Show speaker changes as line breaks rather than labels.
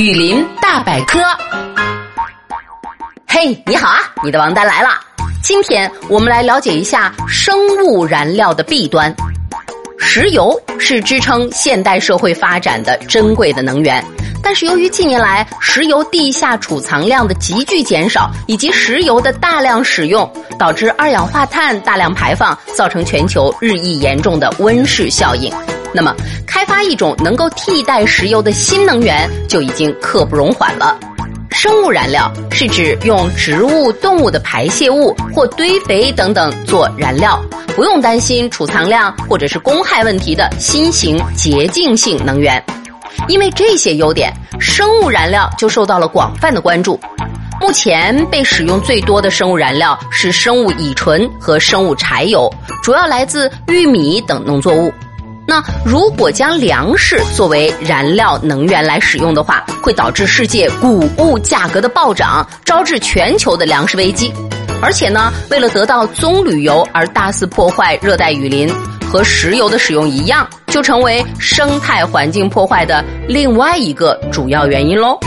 雨林大百科，嘿，你好啊！你的王丹来了。今天我们来了解一下生物燃料的弊端。石油是支撑现代社会发展的珍贵的能源，但是由于近年来石油地下储藏量的急剧减少，以及石油的大量使用，导致二氧化碳大量排放，造成全球日益严重的温室效应。那么，开发一种能够替代石油的新能源就已经刻不容缓了。生物燃料是指用植物、动物的排泄物或堆肥等等做燃料，不用担心储藏量或者是公害问题的新型洁净性能源。因为这些优点，生物燃料就受到了广泛的关注。目前被使用最多的生物燃料是生物乙醇和生物柴油，主要来自玉米等农作物。那如果将粮食作为燃料能源来使用的话，会导致世界谷物价格的暴涨，招致全球的粮食危机。而且呢，为了得到棕榈油而大肆破坏热带雨林，和石油的使用一样，就成为生态环境破坏的另外一个主要原因喽。